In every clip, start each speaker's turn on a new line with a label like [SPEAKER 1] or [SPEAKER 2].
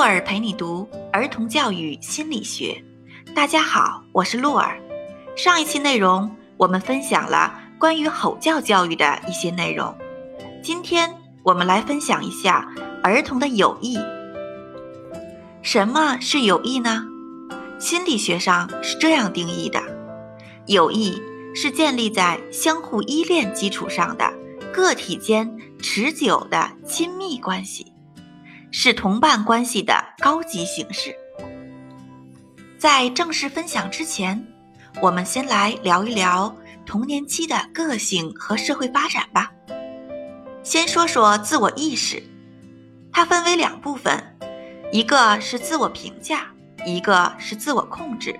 [SPEAKER 1] 洛尔陪你读儿童教育心理学。大家好，我是洛尔。上一期内容我们分享了关于吼叫教育的一些内容，今天我们来分享一下儿童的友谊。什么是友谊呢？心理学上是这样定义的：友谊是建立在相互依恋基础上的个体间持久的亲密关系。是同伴关系的高级形式。在正式分享之前，我们先来聊一聊童年期的个性和社会发展吧。先说说自我意识，它分为两部分，一个是自我评价，一个是自我控制。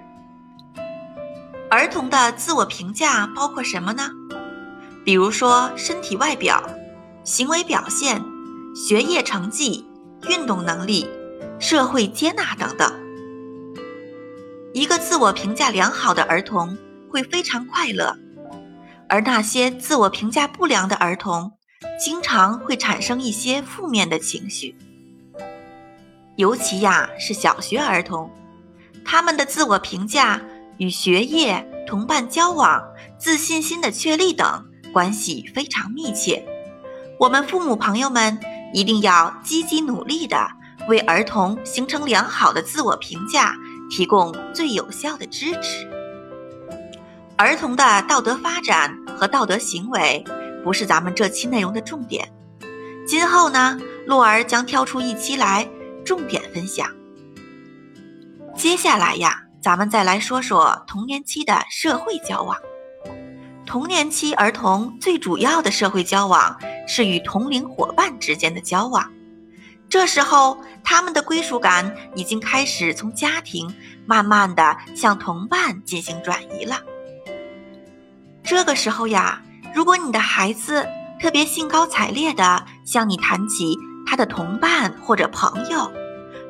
[SPEAKER 1] 儿童的自我评价包括什么呢？比如说身体外表、行为表现、学业成绩。运动能力、社会接纳等等。一个自我评价良好的儿童会非常快乐，而那些自我评价不良的儿童，经常会产生一些负面的情绪。尤其呀是小学儿童，他们的自我评价与学业、同伴交往、自信心的确立等关系非常密切。我们父母朋友们。一定要积极努力地为儿童形成良好的自我评价提供最有效的支持。儿童的道德发展和道德行为不是咱们这期内容的重点，今后呢，洛儿将挑出一期来重点分享。接下来呀，咱们再来说说童年期的社会交往。童年期儿童最主要的社会交往是与同龄伙伴之间的交往，这时候他们的归属感已经开始从家庭慢慢的向同伴进行转移了。这个时候呀，如果你的孩子特别兴高采烈的向你谈起他的同伴或者朋友，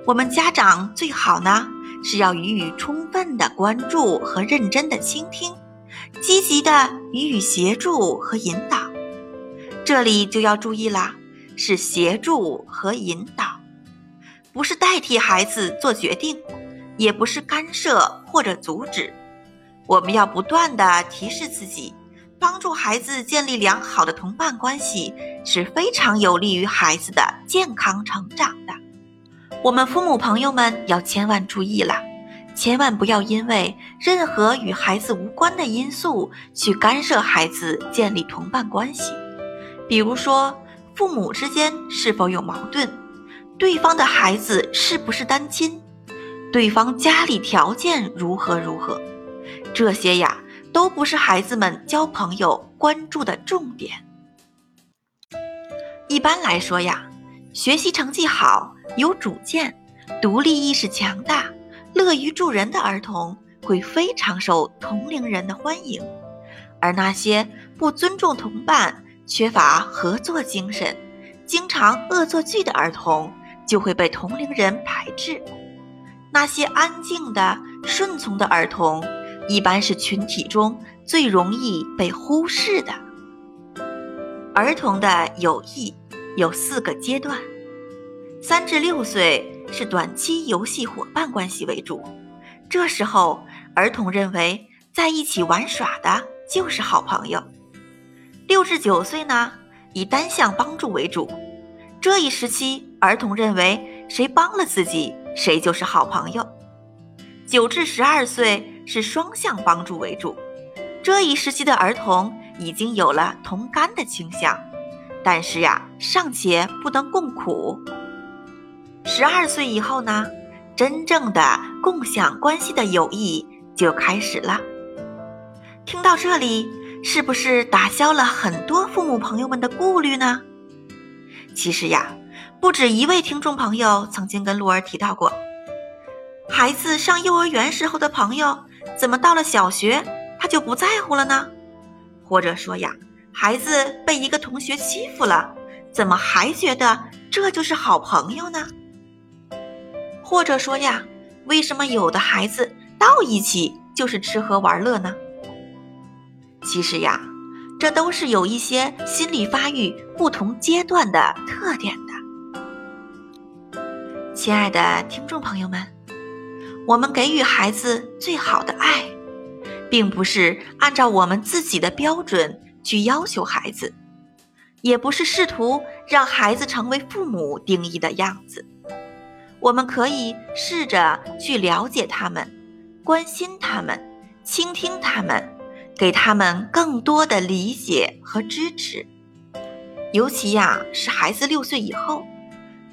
[SPEAKER 1] 我们家长最好呢是要予以充分的关注和认真的倾听。积极的予以协助和引导，这里就要注意啦，是协助和引导，不是代替孩子做决定，也不是干涉或者阻止。我们要不断的提示自己，帮助孩子建立良好的同伴关系，是非常有利于孩子的健康成长的。我们父母朋友们要千万注意了。千万不要因为任何与孩子无关的因素去干涉孩子建立同伴关系，比如说父母之间是否有矛盾，对方的孩子是不是单亲，对方家里条件如何如何，这些呀都不是孩子们交朋友关注的重点。一般来说呀，学习成绩好、有主见、独立意识强大。乐于助人的儿童会非常受同龄人的欢迎，而那些不尊重同伴、缺乏合作精神、经常恶作剧的儿童就会被同龄人排斥。那些安静的、顺从的儿童，一般是群体中最容易被忽视的。儿童的友谊有四个阶段，三至六岁。是短期游戏伙伴关系为主，这时候儿童认为在一起玩耍的就是好朋友。六至九岁呢，以单向帮助为主，这一时期儿童认为谁帮了自己，谁就是好朋友。九至十二岁是双向帮助为主，这一时期的儿童已经有了同甘的倾向，但是呀，尚且不能共苦。十二岁以后呢，真正的共享关系的友谊就开始了。听到这里，是不是打消了很多父母朋友们的顾虑呢？其实呀，不止一位听众朋友曾经跟露儿提到过，孩子上幼儿园时候的朋友，怎么到了小学他就不在乎了呢？或者说呀，孩子被一个同学欺负了，怎么还觉得这就是好朋友呢？或者说呀，为什么有的孩子到一起就是吃喝玩乐呢？其实呀，这都是有一些心理发育不同阶段的特点的。亲爱的听众朋友们，我们给予孩子最好的爱，并不是按照我们自己的标准去要求孩子，也不是试图让孩子成为父母定义的样子。我们可以试着去了解他们，关心他们，倾听他们，给他们更多的理解和支持。尤其呀，是孩子六岁以后。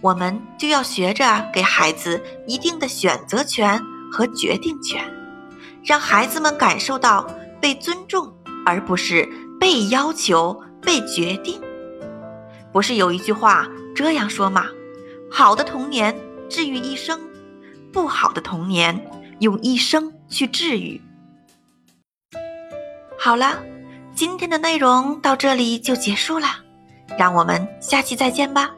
[SPEAKER 1] 我们就要学着给孩子一定的选择权和决定权，让孩子们感受到被尊重，而不是被要求、被决定。不是有一句话这样说吗？好的童年治愈一生，不好的童年用一生去治愈。好了，今天的内容到这里就结束了，让我们下期再见吧。